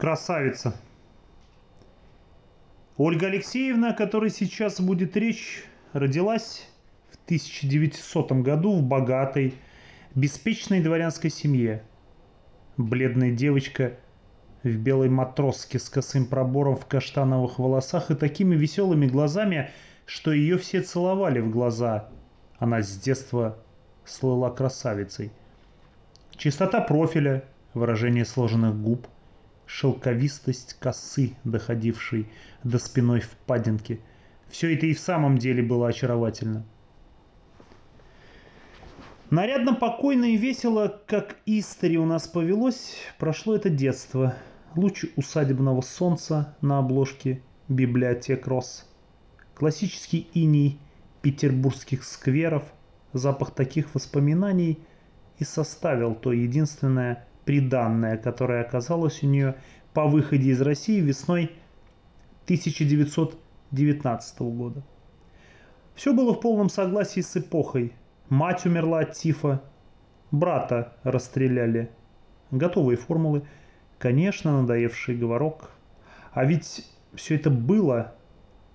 Красавица. Ольга Алексеевна, о которой сейчас будет речь, родилась в 1900 году в богатой, беспечной дворянской семье. Бледная девочка в белой матроске с косым пробором в каштановых волосах и такими веселыми глазами, что ее все целовали в глаза. Она с детства слыла красавицей. Чистота профиля, выражение сложенных губ, шелковистость косы, доходившей до спиной впадинки. Все это и в самом деле было очаровательно. Нарядно, покойно и весело, как истори у нас повелось, прошло это детство. Луч усадебного солнца на обложке библиотек рос. Классический иней петербургских скверов, запах таких воспоминаний и составил то единственное приданное, которое оказалось у нее по выходе из России весной 1919 года. Все было в полном согласии с эпохой – Мать умерла от тифа. Брата расстреляли. Готовые формулы. Конечно, надоевший говорок. А ведь все это было.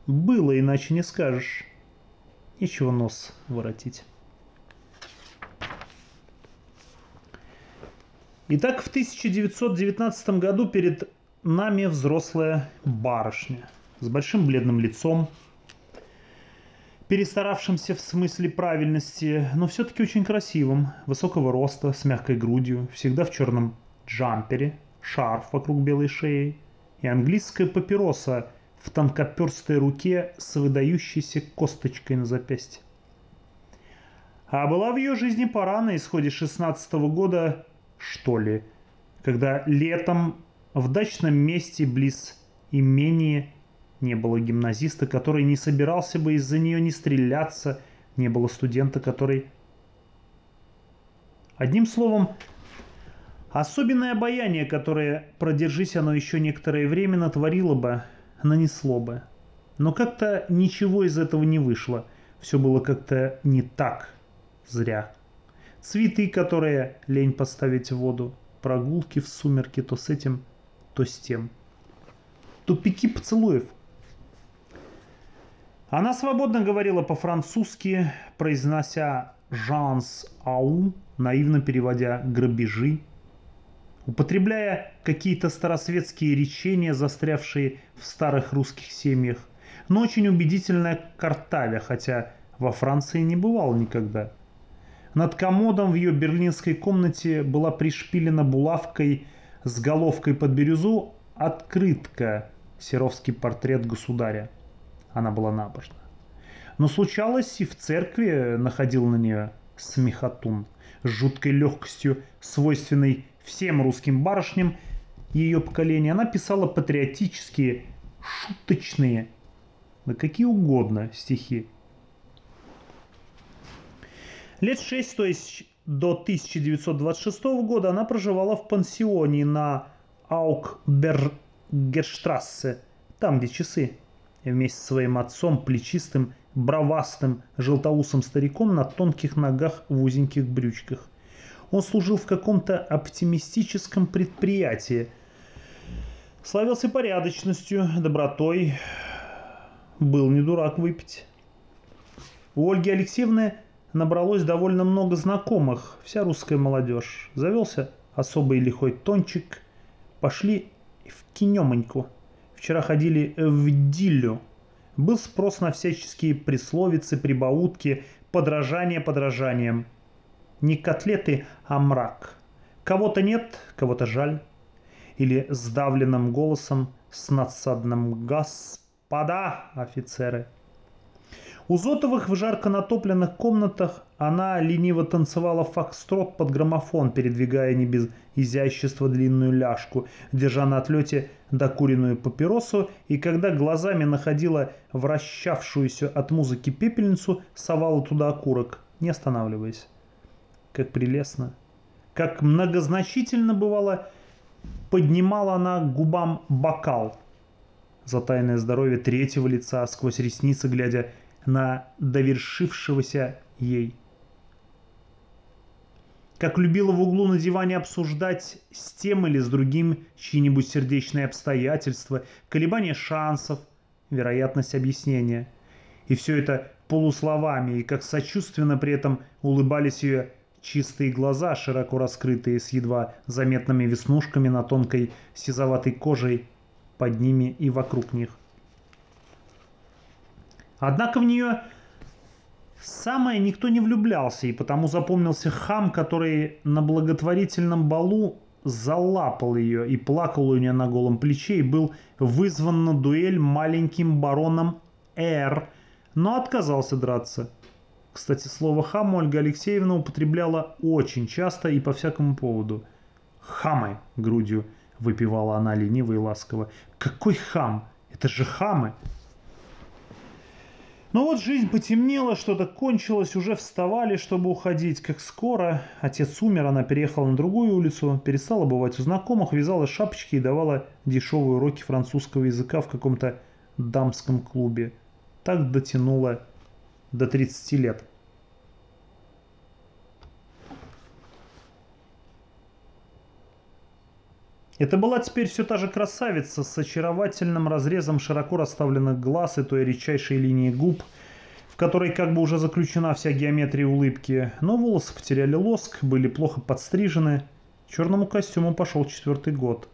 Было, иначе не скажешь. Нечего нос воротить. Итак, в 1919 году перед нами взрослая барышня с большим бледным лицом, перестаравшимся в смысле правильности, но все-таки очень красивым, высокого роста, с мягкой грудью, всегда в черном джампере, шарф вокруг белой шеи и английская папироса в тонкоперстой руке с выдающейся косточкой на запястье. А была в ее жизни пора на исходе 16 -го года, что ли, когда летом в дачном месте близ имения не было гимназиста, который не собирался бы из-за нее не стреляться, не было студента, который... Одним словом, особенное обаяние, которое, продержись оно еще некоторое время, натворило бы, нанесло бы. Но как-то ничего из этого не вышло. Все было как-то не так. Зря. Цветы, которые лень поставить в воду, прогулки в сумерки то с этим, то с тем. Тупики поцелуев – она свободно говорила по-французски, произнося «жанс ау», наивно переводя «грабежи», употребляя какие-то старосветские речения, застрявшие в старых русских семьях, но очень убедительная картавя, хотя во Франции не бывал никогда. Над комодом в ее берлинской комнате была пришпилена булавкой с головкой под бирюзу открытка «Серовский портрет государя» она была набожна. Но случалось и в церкви находил на нее смехотун с жуткой легкостью, свойственной всем русским барышням ее поколения. Она писала патриотические, шуточные, да какие угодно стихи. Лет шесть, то есть до 1926 года, она проживала в пансионе на Аукбергерштрассе, там, где часы вместе со своим отцом, плечистым, бровастым, желтоусым стариком на тонких ногах в узеньких брючках. Он служил в каком-то оптимистическом предприятии. Славился порядочностью, добротой. Был не дурак выпить. У Ольги Алексеевны набралось довольно много знакомых, вся русская молодежь. Завелся особый лихой тончик. Пошли в кинемоньку. Вчера ходили в Диллю. Был спрос на всяческие присловицы, прибаутки, подражание подражанием. Не котлеты, а мрак. Кого-то нет, кого-то жаль. Или сдавленным голосом с надсадным «Господа офицеры!» У Зотовых в жарко натопленных комнатах она лениво танцевала фокстрот под граммофон, передвигая не без изящества длинную ляжку, держа на отлете докуренную папиросу, и когда глазами находила вращавшуюся от музыки пепельницу, совала туда окурок, не останавливаясь. Как прелестно! Как многозначительно бывало, поднимала она к губам бокал за тайное здоровье третьего лица, сквозь ресницы глядя на довершившегося ей. как любила в углу на диване обсуждать с тем или с другим чьи-нибудь сердечные обстоятельства, колебания шансов, вероятность объяснения. И все это полусловами, и как сочувственно при этом улыбались ее чистые глаза, широко раскрытые с едва заметными веснушками на тонкой сизоватой кожей под ними и вокруг них. Однако в нее самое никто не влюблялся, и потому запомнился хам, который на благотворительном балу залапал ее и плакал у нее на голом плече и был вызван на дуэль маленьким бароном Р, но отказался драться. Кстати, слово «хам» Ольга Алексеевна употребляла очень часто и по всякому поводу. «Хамы!» — грудью выпивала она лениво и ласково. «Какой хам? Это же хамы!» Но вот жизнь потемнела, что-то кончилось, уже вставали, чтобы уходить. Как скоро отец умер, она переехала на другую улицу, перестала бывать у знакомых, вязала шапочки и давала дешевые уроки французского языка в каком-то дамском клубе. Так дотянула до 30 лет. Это была теперь все та же красавица с очаровательным разрезом широко расставленных глаз и той редчайшей линии губ, в которой как бы уже заключена вся геометрия улыбки, но волосы потеряли лоск, были плохо подстрижены. Черному костюму пошел четвертый год.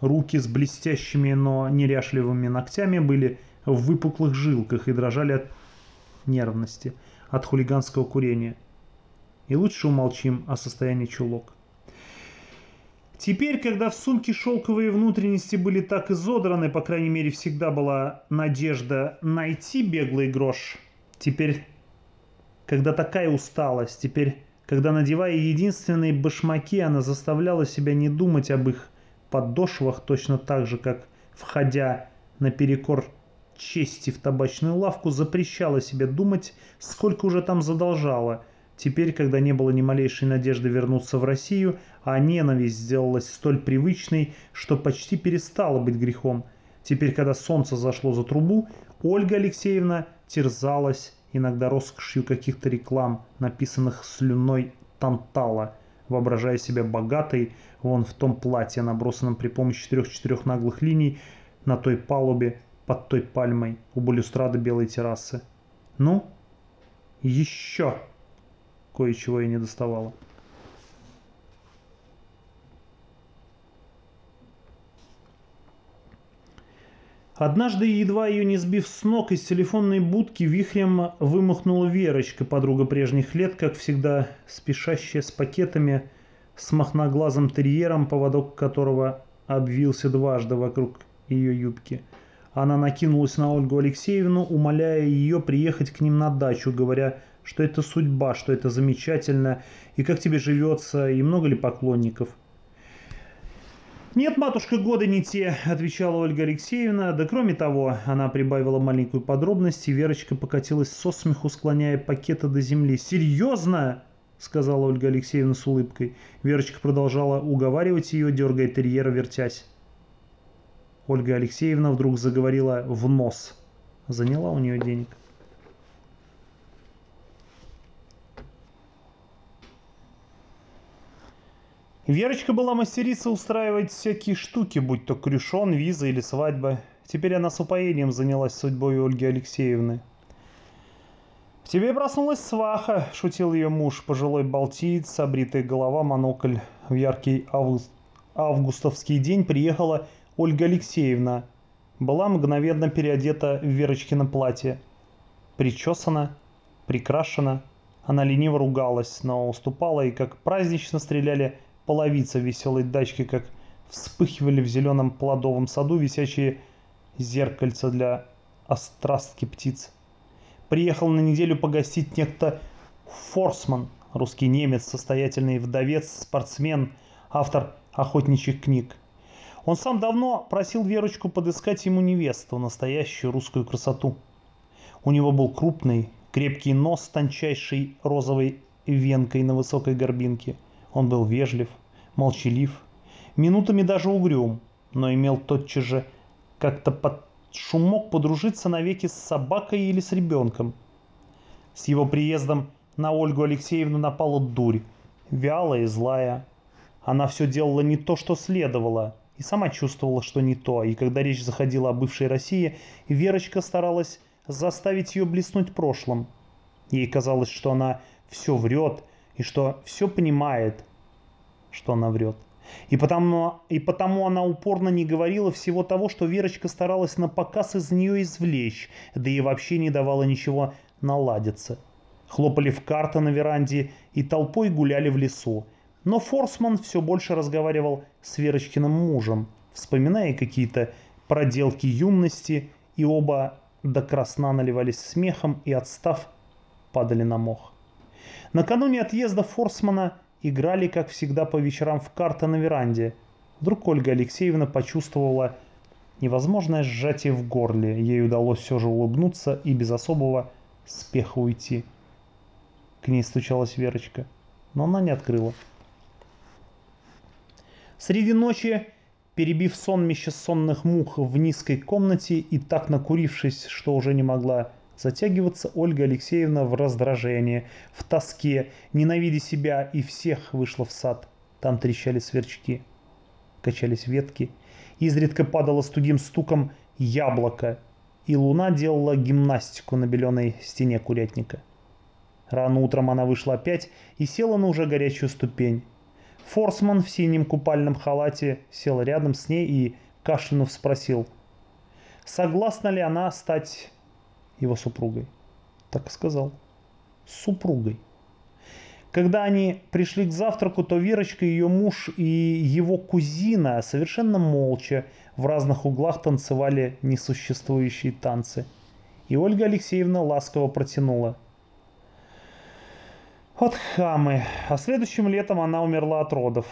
Руки с блестящими, но неряшливыми ногтями были в выпуклых жилках и дрожали от нервности, от хулиганского курения. И лучше умолчим о состоянии чулок. Теперь, когда в сумке шелковые внутренности были так изодраны, по крайней мере, всегда была надежда найти беглый грош. Теперь, когда такая усталость, теперь, когда, надевая единственные башмаки, она заставляла себя не думать об их подошвах точно так же, как, входя наперекор чести в табачную лавку, запрещала себе думать, сколько уже там задолжала – Теперь, когда не было ни малейшей надежды вернуться в Россию, а ненависть сделалась столь привычной, что почти перестала быть грехом. Теперь, когда солнце зашло за трубу, Ольга Алексеевна терзалась иногда роскошью каких-то реклам, написанных слюной Тантала, воображая себя богатой вон в том платье, набросанном при помощи трех-четырех наглых линий на той палубе под той пальмой у балюстрады белой террасы. Ну, еще кое-чего и не доставало. Однажды, едва ее не сбив с ног, из телефонной будки вихрем вымахнула Верочка, подруга прежних лет, как всегда спешащая с пакетами, с махноглазым терьером, поводок которого обвился дважды вокруг ее юбки. Она накинулась на Ольгу Алексеевну, умоляя ее приехать к ним на дачу, говоря, что это судьба, что это замечательно, и как тебе живется, и много ли поклонников. «Нет, матушка, годы не те», — отвечала Ольга Алексеевна. Да кроме того, она прибавила маленькую подробность, и Верочка покатилась со смеху, склоняя пакета до земли. «Серьезно?» — сказала Ольга Алексеевна с улыбкой. Верочка продолжала уговаривать ее, дергая терьера, вертясь. Ольга Алексеевна вдруг заговорила в нос. Заняла у нее денег. Верочка была мастерица устраивать всякие штуки, будь то крюшон, виза или свадьба. Теперь она с упоением занялась судьбой Ольги Алексеевны. «В тебе проснулась сваха», — шутил ее муж, пожилой балтиец, обритая голова, монокль. В яркий август... августовский день приехала Ольга Алексеевна. Была мгновенно переодета в Верочкино платье. Причесана, прикрашена. Она лениво ругалась, но уступала и как празднично стреляли половица веселой дачки, как вспыхивали в зеленом плодовом саду висячие зеркальца для острастки птиц. Приехал на неделю погостить некто Форсман, русский немец, состоятельный вдовец, спортсмен, автор охотничьих книг. Он сам давно просил Верочку подыскать ему невесту, настоящую русскую красоту. У него был крупный, крепкий нос с тончайшей розовой венкой на высокой горбинке – он был вежлив, молчалив, минутами даже угрюм, но имел тотчас же как-то под шумок подружиться навеки с собакой или с ребенком. С его приездом на Ольгу Алексеевну напала дурь. вялая и злая. Она все делала не то, что следовало, и сама чувствовала, что не то. И когда речь заходила о бывшей России, Верочка старалась заставить ее блеснуть прошлым. Ей казалось, что она все врет и что все понимает, что она врет. И потому, и потому она упорно не говорила всего того, что Верочка старалась на показ из нее извлечь, да и вообще не давала ничего наладиться. Хлопали в карты на веранде и толпой гуляли в лесу. Но Форсман все больше разговаривал с Верочкиным мужем, вспоминая какие-то проделки юности, и оба до красна наливались смехом и, отстав, падали на мох. Накануне отъезда Форсмана играли, как всегда, по вечерам в карты на веранде. Вдруг Ольга Алексеевна почувствовала невозможное сжатие в горле. Ей удалось все же улыбнуться и без особого спеха уйти. К ней стучалась Верочка, но она не открыла. Среди ночи, перебив сонмище сонных мух в низкой комнате и так накурившись, что уже не могла затягиваться, Ольга Алексеевна в раздражении, в тоске, ненавидя себя и всех вышла в сад. Там трещали сверчки, качались ветки, изредка падало студим стуком яблоко, и луна делала гимнастику на беленой стене курятника. Рано утром она вышла опять и села на уже горячую ступень. Форсман в синем купальном халате сел рядом с ней и, кашлянув, спросил, согласна ли она стать его супругой. Так и сказал. Супругой. Когда они пришли к завтраку, то Верочка, ее муж и его кузина совершенно молча в разных углах танцевали несуществующие танцы. И Ольга Алексеевна ласково протянула. Вот хамы. А следующим летом она умерла от родов.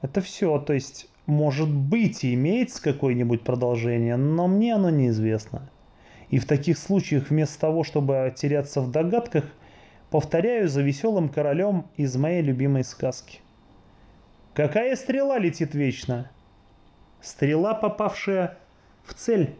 Это все, то есть, может быть, и имеется какое-нибудь продолжение, но мне оно неизвестно. И в таких случаях вместо того, чтобы теряться в догадках, повторяю за веселым королем из моей любимой сказки. Какая стрела летит вечно? Стрела, попавшая в цель.